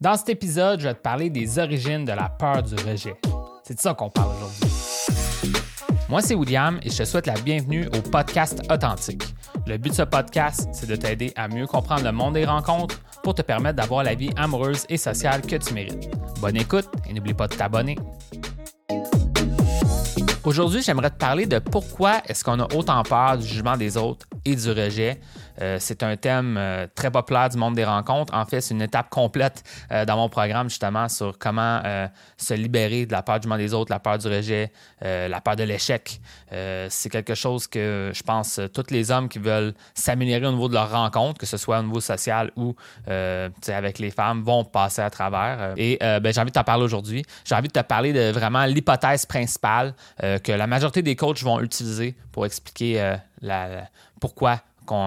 Dans cet épisode, je vais te parler des origines de la peur du rejet. C'est de ça qu'on parle aujourd'hui. Moi, c'est William et je te souhaite la bienvenue au podcast Authentique. Le but de ce podcast, c'est de t'aider à mieux comprendre le monde des rencontres pour te permettre d'avoir la vie amoureuse et sociale que tu mérites. Bonne écoute et n'oublie pas de t'abonner. Aujourd'hui, j'aimerais te parler de pourquoi est-ce qu'on a autant peur du jugement des autres et du rejet. Euh, c'est un thème euh, très populaire du monde des rencontres. En fait, c'est une étape complète euh, dans mon programme justement sur comment se libérer de la peur du jugement des autres, la peur du rejet, la peur de l'échec. c'est quelque chose que je pense tous les hommes qui veulent s'améliorer au niveau de leur rencontre, que ce soit au niveau social ou avec les femmes, vont passer à travers. Et ben, j'ai envie de t'en parler aujourd'hui. J'ai envie de te parler de vraiment l'hypothèse principale que la majorité des coachs vont utiliser pour expliquer pourquoi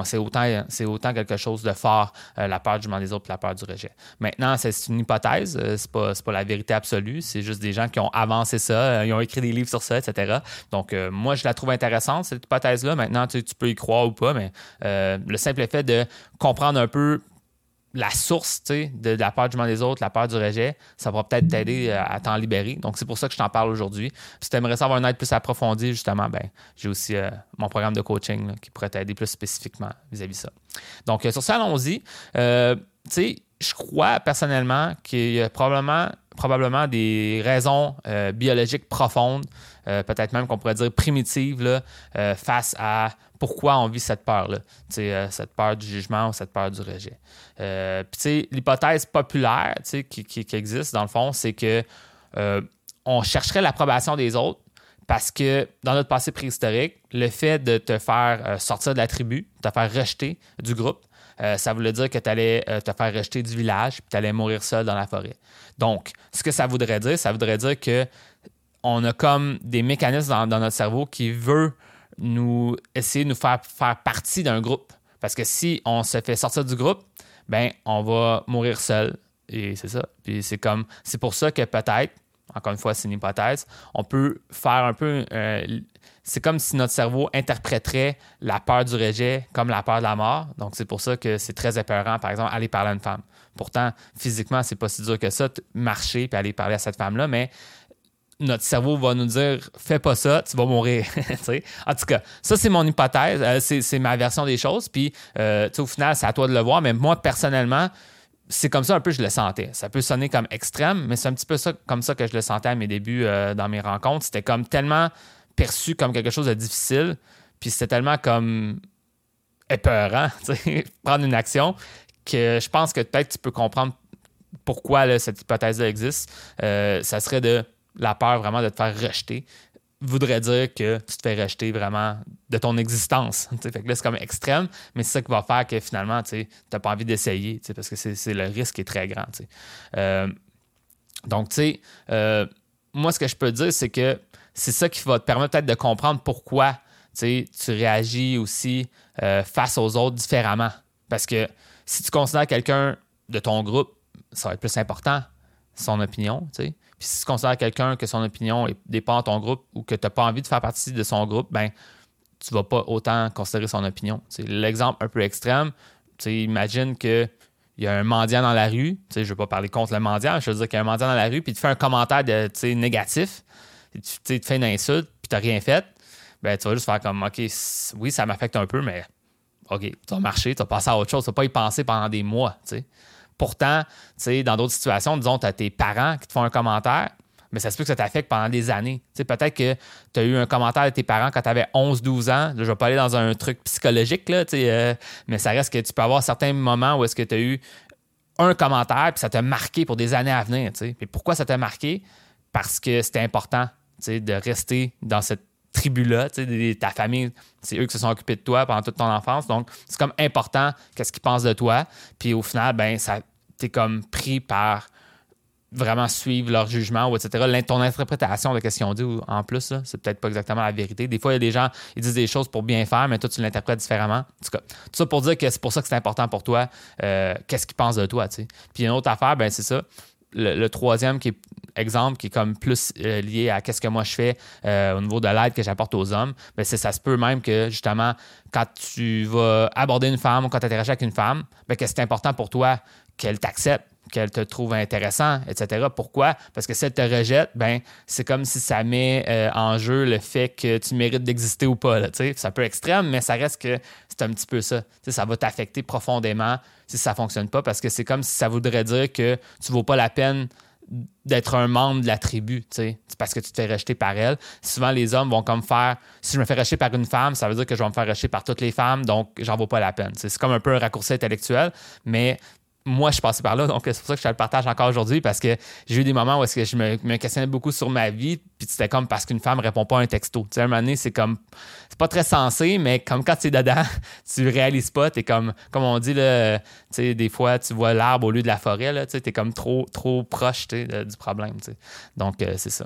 c'est autant, autant quelque chose de fort, euh, la peur du jugement des autres et la peur du rejet. Maintenant, c'est une hypothèse, euh, c'est pas, pas la vérité absolue, c'est juste des gens qui ont avancé ça, euh, ils ont écrit des livres sur ça, etc. Donc, moi, je la trouve intéressante, cette hypothèse-là. Maintenant, tu, tu, peux y croire ou pas, mais le simple fait de comprendre un peu la source de, la peur du jugement des autres, la peur du rejet, ça va peut-être t'aider euh, à, t'en libérer. Donc, c'est pour ça que je t'en parle aujourd'hui. Si tu aimerais savoir une aide plus approfondie, justement, ben, j'ai aussi euh, mon programme de coaching qui pourrait t'aider plus spécifiquement vis-à-vis de ça. Donc, euh, sur ça, allons-y. tu sais, je crois personnellement qu'il y a probablement des raisons biologiques profondes, peut-être même qu'on pourrait dire primitives, là, face à pourquoi on vit cette peur-là, euh, cette peur du jugement ou cette peur du rejet. Euh, puis, l'hypothèse populaire qui, existe, dans le fond, c'est que euh, on chercherait l'approbation des autres parce que dans notre passé préhistorique, le fait de te faire sortir de la tribu, de te faire rejeter du groupe, ça voulait dire que tu allais te faire rejeter du village puis tu allais mourir seul dans la forêt. Donc, ce que ça voudrait dire, ça voudrait dire que on a comme des mécanismes dans, notre cerveau qui veut nous essayer de nous faire faire partie d'un groupe. Parce que si on se fait sortir du groupe, ben on va mourir seul. Et c'est ça. Puis c'est comme c'est pour ça que peut-être, encore une fois, c'est une hypothèse, on peut faire un peu. Euh, c'est comme si notre cerveau interpréterait la peur du rejet comme la peur de la mort. Donc c'est pour ça que c'est très épeurant, par exemple, aller parler à une femme. Pourtant, physiquement, c'est pas si dur que ça, marcher puis aller parler à cette femme-là, mais notre cerveau va nous dire fais pas ça, tu vas mourir. en tout cas, ça c'est mon hypothèse, euh, c'est ma version des choses. Puis euh, au final, c'est à toi de le voir, mais moi personnellement, c'est comme ça un peu je le sentais. Ça peut sonner comme extrême, mais c'est un petit peu ça, comme ça que je le sentais à mes débuts euh, dans mes rencontres. C'était comme tellement perçu comme quelque chose de difficile, puis c'était tellement comme épeurant, prendre une action, que je pense que peut-être tu peux comprendre pourquoi cette hypothèse-là existe. ça serait de la peur vraiment de te faire rejeter voudrait dire que tu te fais rejeter vraiment de ton existence. là, c'est comme extrême, mais c'est ça qui va faire que finalement, tu n'as pas envie d'essayer, parce que c'est le risque est très grand. Euh, donc, tu euh, moi, ce que je peux dire, c'est que c'est ça qui va te permettre peut-être de comprendre pourquoi tu réagis aussi euh, face aux autres différemment. Parce que si tu considères quelqu'un de ton groupe, ça va être plus important, son opinion, tu. Puis si tu considères quelqu'un que son opinion dépend de ton groupe ou que tu n'as pas envie de faire partie de son groupe, ben tu vas pas autant considérer son opinion. C'est l'exemple un peu extrême. imagine qu'il y a un mendiant dans la rue. Je ne veux pas parler contre le mendiant, je veux dire qu'il y a un mendiant dans la rue, puis tu fais un commentaire de, négatif, tu te fais une insulte, puis tu n'as rien fait. Ben, tu vas juste faire comme OK, oui, ça m'affecte un peu, mais OK, tu vas marcher, tu vas passer à autre chose, tu vas pas y penser pendant des mois. Pourtant, dans d'autres situations, disons, tu as tes parents qui te font un commentaire, mais ça se peut que ça t'affecte pendant des années. peut-être que tu as eu un commentaire de tes parents quand tu avais 11-12 ans. je ne vais pas aller dans un truc psychologique, là, euh, mais ça reste que tu peux avoir certains moments où est-ce que tu as eu un commentaire puis ça t'a marqué pour des années à venir. Pourquoi ça t'a marqué? Parce que c'était important de rester dans cette tribu-là, ta famille, c'est eux qui se sont occupés de toi pendant toute ton enfance. Donc, c'est comme important qu'est-ce qu'ils pensent de toi. Puis au final, ben, ça, t'es comme pris par vraiment suivre leur jugement ou etc. Ton interprétation de ce qu'ils ont dit en plus, c'est peut-être pas exactement la vérité. Des fois, il y a des gens, ils disent des choses pour bien faire, mais toi, tu l'interprètes différemment. En tout cas, tout ça pour dire que c'est pour ça que c'est important pour toi, euh, qu'est-ce qu'ils pensent de toi. sais. Puis une autre affaire, ben c'est ça. Le, troisième qui est exemple qui est comme plus euh, lié à qu'est-ce que moi je fais euh, au niveau de l'aide que j'apporte aux hommes, ben c'est ça se peut même que justement quand tu vas aborder une femme ou quand tu interagis avec une femme, ben que c'est important pour toi qu'elle t'accepte, qu'elle te trouve intéressant, etc. Pourquoi? Parce que si elle te rejette, ben, c'est comme si ça met euh, en jeu le fait que tu mérites d'exister ou pas. C'est un peu extrême, mais ça reste que c'est un petit peu ça. ça va t'affecter profondément si ça ne fonctionne pas parce que c'est comme si ça voudrait dire que tu ne vaux pas la peine d'être un membre de la tribu, c'est parce que tu te fais rejeter par elle. Souvent, les hommes vont comme faire, si je me fais rejeter par une femme, ça veut dire que je vais me faire rejeter par toutes les femmes, donc j'en vaux pas la peine. C'est comme un peu un raccourci intellectuel, mais moi, je passé par là, donc c'est pour ça que je te le partage encore aujourd'hui, parce que j'ai eu des moments où est-ce que je me, questionnais beaucoup sur ma vie, puis c'était comme parce qu'une femme répond pas à un texto. Tu sais, à un moment donné, c'est comme, c'est pas très sensé, mais comme quand tu es dedans, tu réalises pas, tu es comme, comme on dit, tu sais, des fois, tu vois l'arbre au lieu de la forêt, là, tu es comme trop, trop proche du problème, tu sais. Donc, euh, c'est ça.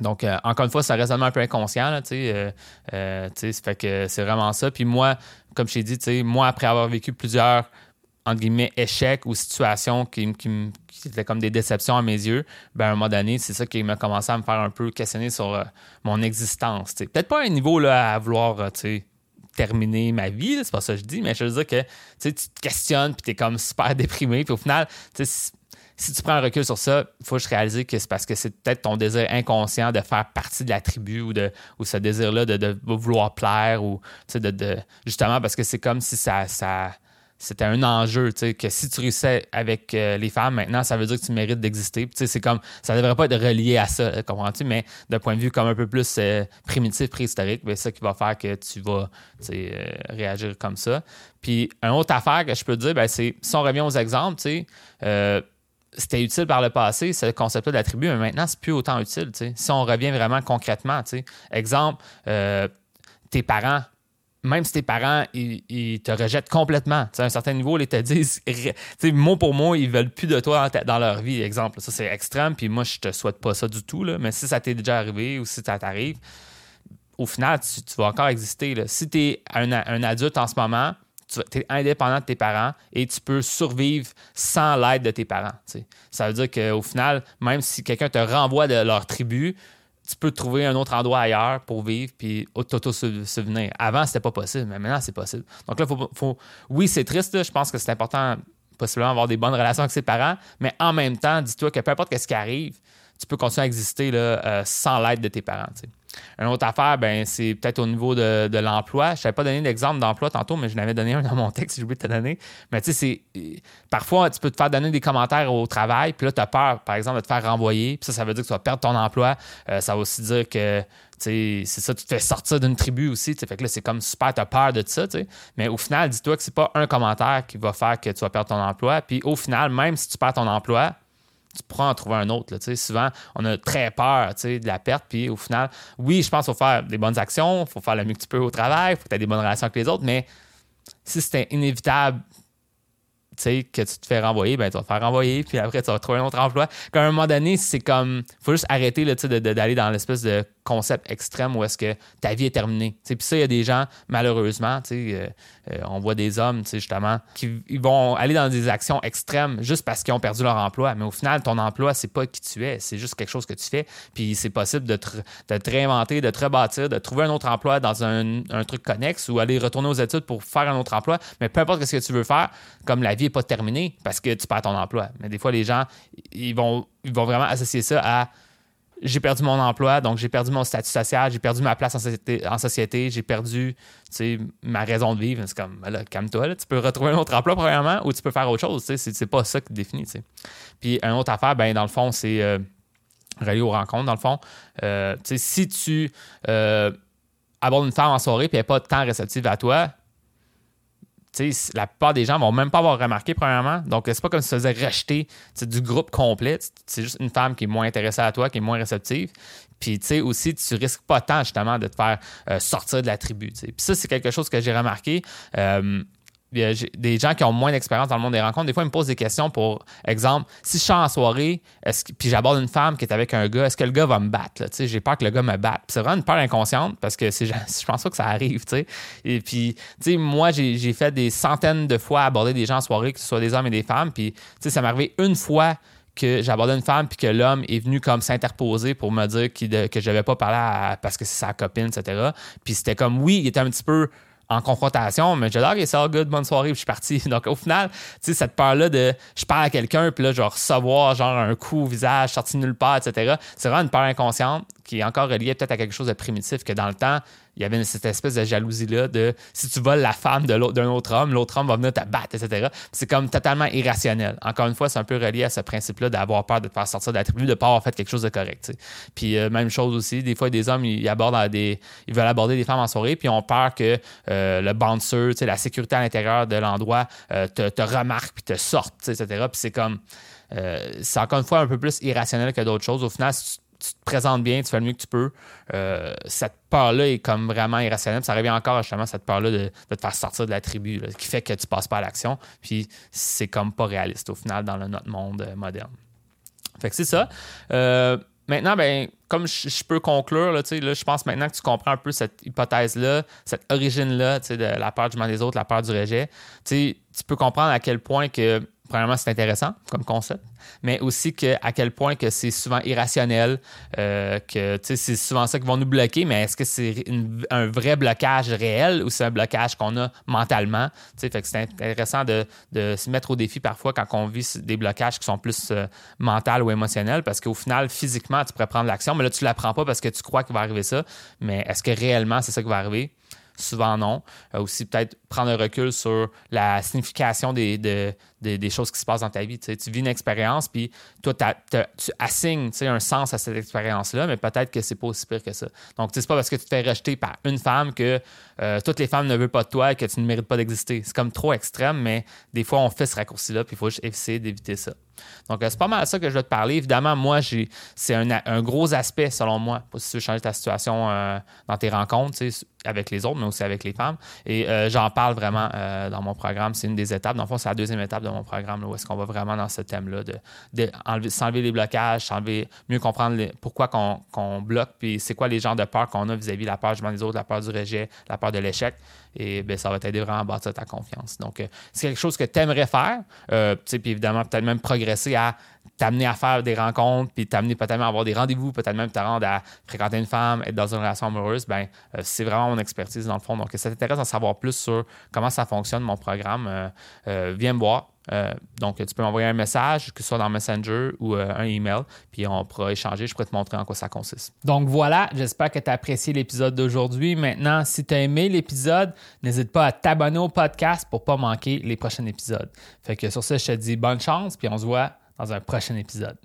Donc, euh, encore une fois, c'est un raisonnement un peu inconscient, tu sais, euh, fait que c'est vraiment ça. Puis moi, comme je t'ai dit, tu sais, moi, après avoir vécu plusieurs entre guillemets, échecs ou situations qui, qui, étaient comme des déceptions à mes yeux, ben, à un moment donné, c'est ça qui m'a commencé à me faire un peu questionner sur euh, mon existence. Peut-être pas à un niveau là, à vouloir euh, terminer ma vie, c'est pas ça que je dis, mais je veux dire que tu te questionnes puis tu es comme super déprimé. Puis au final, si, tu prends un recul sur ça, il faut juste réaliser que c'est parce que c'est peut-être ton désir inconscient de faire partie de la tribu ou, de, ou ce désir-là de, vouloir plaire ou de, justement parce que c'est comme si ça c'était un enjeu, tu sais, que si tu réussissais avec euh, les femmes, maintenant, ça veut dire que tu mérites d'exister. Tu sais, c'est comme, ça devrait pas être relié à ça, euh, comprends-tu? Mais d'un point de vue comme un peu plus euh, primitif, préhistorique, ben, c'est ça qui va faire que tu vas, sais, réagir comme ça. Puis, une autre affaire que je peux te dire, ben, c'est, si on revient aux exemples, tu sais, c'était utile par le passé, ce concept-là de la tribu, mais maintenant, c'est plus autant utile, tu sais. Si on revient vraiment concrètement, tu sais. Exemple, tes parents, même si tes parents, ils, te rejettent complètement. à un certain niveau, ils te disent, mot pour mot, ils veulent plus de toi dans, leur vie. Exemple, ça c'est extrême, puis moi je te souhaite pas ça du tout, mais si ça t'est déjà arrivé ou si ça t'arrive, au final, tu, vas encore exister. Si tu es un, adulte en ce moment, tu es indépendant de tes parents et tu peux survivre sans l'aide de tes parents. Ça veut dire qu'au final, même si quelqu'un te renvoie de leur tribu, tu peux trouver un autre endroit ailleurs pour vivre puis auto-souvenir. Avant, c'était pas possible, mais maintenant, c'est possible. Donc là, faut, faut... oui, c'est triste. Je pense que c'est important, possiblement, avoir des bonnes relations avec ses parents, mais en même temps, dis-toi que peu importe ce qui arrive, tu peux continuer à exister là, euh, sans l'aide de tes parents. Une autre affaire, ben, c'est peut-être au niveau de, l'emploi. Je n'avais pas donné d'exemple d'emploi tantôt, mais je n'avais donné un dans mon texte, j'ai oublié de te donner. Mais tu sais, parfois, tu peux te faire donner des commentaires au travail, puis là, tu as peur, par exemple, de te faire renvoyer. Puis ça, ça veut dire que tu vas perdre ton emploi. Euh, ça va aussi dire que c'est ça, tu te fais sortir d'une tribu aussi. Fait que là, c'est comme super, tu as peur de ça. Mais au final, dis-toi que c'est pas un commentaire qui va faire que tu vas perdre ton emploi. Puis au final, même si tu perds ton emploi, tu pourras en trouver un autre. Là, souvent, on a très peur de la perte. Puis au final, oui, je pense qu'il faut faire des bonnes actions, il faut faire le mieux que tu peux au travail, il faut que tu aies des bonnes relations avec les autres, mais si c'était inévitable que tu te fais renvoyer, ben, tu vas te faire renvoyer, puis après, tu vas trouver un autre emploi. Qu'à un moment donné, c'est comme, faut juste arrêter d'aller dans l'espèce de concept extrême où est-ce que ta vie est terminée. Puis ça, il y a des gens, malheureusement, euh, euh, on voit des hommes, justement, qui vont aller dans des actions extrêmes juste parce qu'ils ont perdu leur emploi. Mais au final, ton emploi, c'est pas qui tu es, c'est juste quelque chose que tu fais. Puis c'est possible de te, de te, réinventer, de te rebâtir, de trouver un autre emploi dans un, un, truc connexe ou aller retourner aux études pour faire un autre emploi. Mais peu importe ce que tu veux faire, comme la vie n'est pas terminée parce que tu perds ton emploi. Mais des fois, les gens, ils vont, ils vont vraiment associer ça à j'ai perdu mon emploi, donc j'ai perdu mon statut social, j'ai perdu ma place en société, j'ai perdu ma raison de vivre. C'est comme, calme-toi, tu peux retrouver un autre emploi, premièrement, ou tu peux faire autre chose. C'est pas ça qui définit. Puis, une autre affaire, ben, dans le fond, c'est euh, relié aux rencontres, dans le fond. Euh, si tu euh, abordes une femme en soirée et elle n'est pas tant réceptive à toi, la plupart des gens vont même pas avoir remarqué, premièrement. Donc, c'est pas comme si tu faisais rejeter du groupe complet. C'est juste une femme qui est moins intéressée à toi, qui est moins réceptive. Puis, tu sais, aussi, tu risques pas tant, justement, de te faire euh, sortir de la tribu. Puis ça, c'est quelque chose que j'ai remarqué. Euh, des gens qui ont moins d'expérience dans le monde des rencontres, des fois, ils me posent des questions pour exemple, si je suis en soirée, puis j'aborde une femme qui est avec un gars, est-ce que le gars va me battre? J'ai peur que le gars me batte. C'est vraiment une peur inconsciente parce que je pense pas que ça arrive. sais. Et puis, moi, j'ai fait des centaines de fois aborder des gens en soirée, que ce soit des hommes et des femmes. Puis, ça m'est arrivé une fois que j'abordais une femme puis que l'homme est venu comme s'interposer pour me dire que je n'avais pas parlé parce que c'est sa copine, etc. Puis c'était comme, oui, il était un petit peu en confrontation, mais dis, OK, c'est all good, bonne soirée, puis je suis parti. Donc, au final, tu sais, cette peur-là de je parle à quelqu'un, puis là, je vais genre un coup au visage, sorti nulle part, etc. C'est vraiment une peur inconsciente qui est encore reliée peut-être à quelque chose de primitif que dans le temps, il y avait cette espèce de jalousie-là de si tu voles la femme d'un autre homme, l'autre homme va venir te battre, etc. C'est comme totalement irrationnel. Encore une fois, c'est un peu relié à ce principe-là d'avoir peur de te faire sortir de la tribu, de ne pas avoir fait quelque chose de correct. Puis euh, même chose aussi, des fois, des hommes, ils, abordent des, ils veulent aborder des femmes en soirée, puis ils ont peur que euh, le bouncer, la sécurité à l'intérieur de l'endroit euh, te, remarque, puis te sorte, etc. Puis c'est comme, c'est encore une fois un peu plus irrationnel que d'autres choses. Au final, si tu tu te présentes bien, tu fais le mieux que tu peux. Euh, cette peur-là est comme vraiment irrationnelle. Ça revient encore justement cette peur-là de, te faire sortir de la tribu, qui fait que tu passes pas à l'action. Puis c'est comme pas réaliste au final dans notre monde euh, moderne. Fait que c'est ça. Euh, maintenant, ben, comme je, peux conclure, là, là, je pense maintenant que tu comprends un peu cette hypothèse-là, cette origine-là de la peur du mal des autres, la peur du rejet. Tu peux comprendre à quel point que premièrement, c'est intéressant comme concept, mais aussi que, à quel point que c'est souvent irrationnel, euh, que c'est souvent ça qui va nous bloquer, mais est-ce que c'est un vrai blocage réel ou c'est un blocage qu'on a mentalement? C'est intéressant de, se mettre au défi parfois quand on vit des blocages qui sont plus euh, mentaux ou émotionnels, parce qu'au final, physiquement, tu pourrais prendre l'action, mais là, tu ne la prends pas parce que tu crois qu'il va arriver ça, mais est-ce que réellement c'est ça qui va arriver? Souvent non. Euh, aussi peut-être prendre un recul sur la signification des, des, choses qui se passent dans ta vie. Tu, vis une expérience, puis toi, tu assignes un sens à cette expérience-là, mais peut-être que c'est pas aussi pire que ça. Donc, c'est pas parce que tu te fais rejeter par une femme que euh, toutes les femmes ne veulent pas de toi et que tu ne mérites pas d'exister. C'est comme trop extrême, mais des fois, on fait ce raccourci-là, puis il faut juste essayer d'éviter ça. Donc, euh, c'est pas mal ça que je vais te parler. Évidemment, moi, c'est un, gros aspect, selon moi, pour si tu veux changer ta situation euh, dans tes rencontres, avec les autres, mais aussi avec les femmes. Et j'en parle vraiment dans mon programme. C'est une des étapes. Dans le fond, c'est la deuxième étape de mon programme, où est-ce qu'on va vraiment dans ce thème-là, de, s'enlever les blocages, s'enlever, mieux comprendre pourquoi qu'on bloque, puis c'est quoi les genres de peur qu'on a vis-à-vis de la peur des autres, la peur du rejet, la peur de l'échec. Et ben, ça va t'aider vraiment à bâtir ta confiance. Donc, c'est quelque chose que tu aimerais faire, puis évidemment, peut-être même progresser à t'amener à faire des rencontres, puis t'amener peut-être même à avoir des rendez-vous, peut-être même te à fréquenter une femme, être dans une relation amoureuse, ben euh, c'est vraiment mon expertise dans le fond. Donc, si ça t'intéresse d'en savoir plus sur comment ça fonctionne, mon programme, euh, euh, viens me voir. donc, tu peux m'envoyer un message, que ce soit dans Messenger ou un email, puis on pourra échanger. Je pourrais te montrer en quoi ça consiste. Donc voilà, j'espère que tu as apprécié l'épisode d'aujourd'hui. Maintenant, si tu as aimé l'épisode, n'hésite pas à t'abonner au podcast pour ne pas manquer les prochains épisodes. Fait que sur ce, je te dis bonne chance, puis on se voit dans un prochain épisode.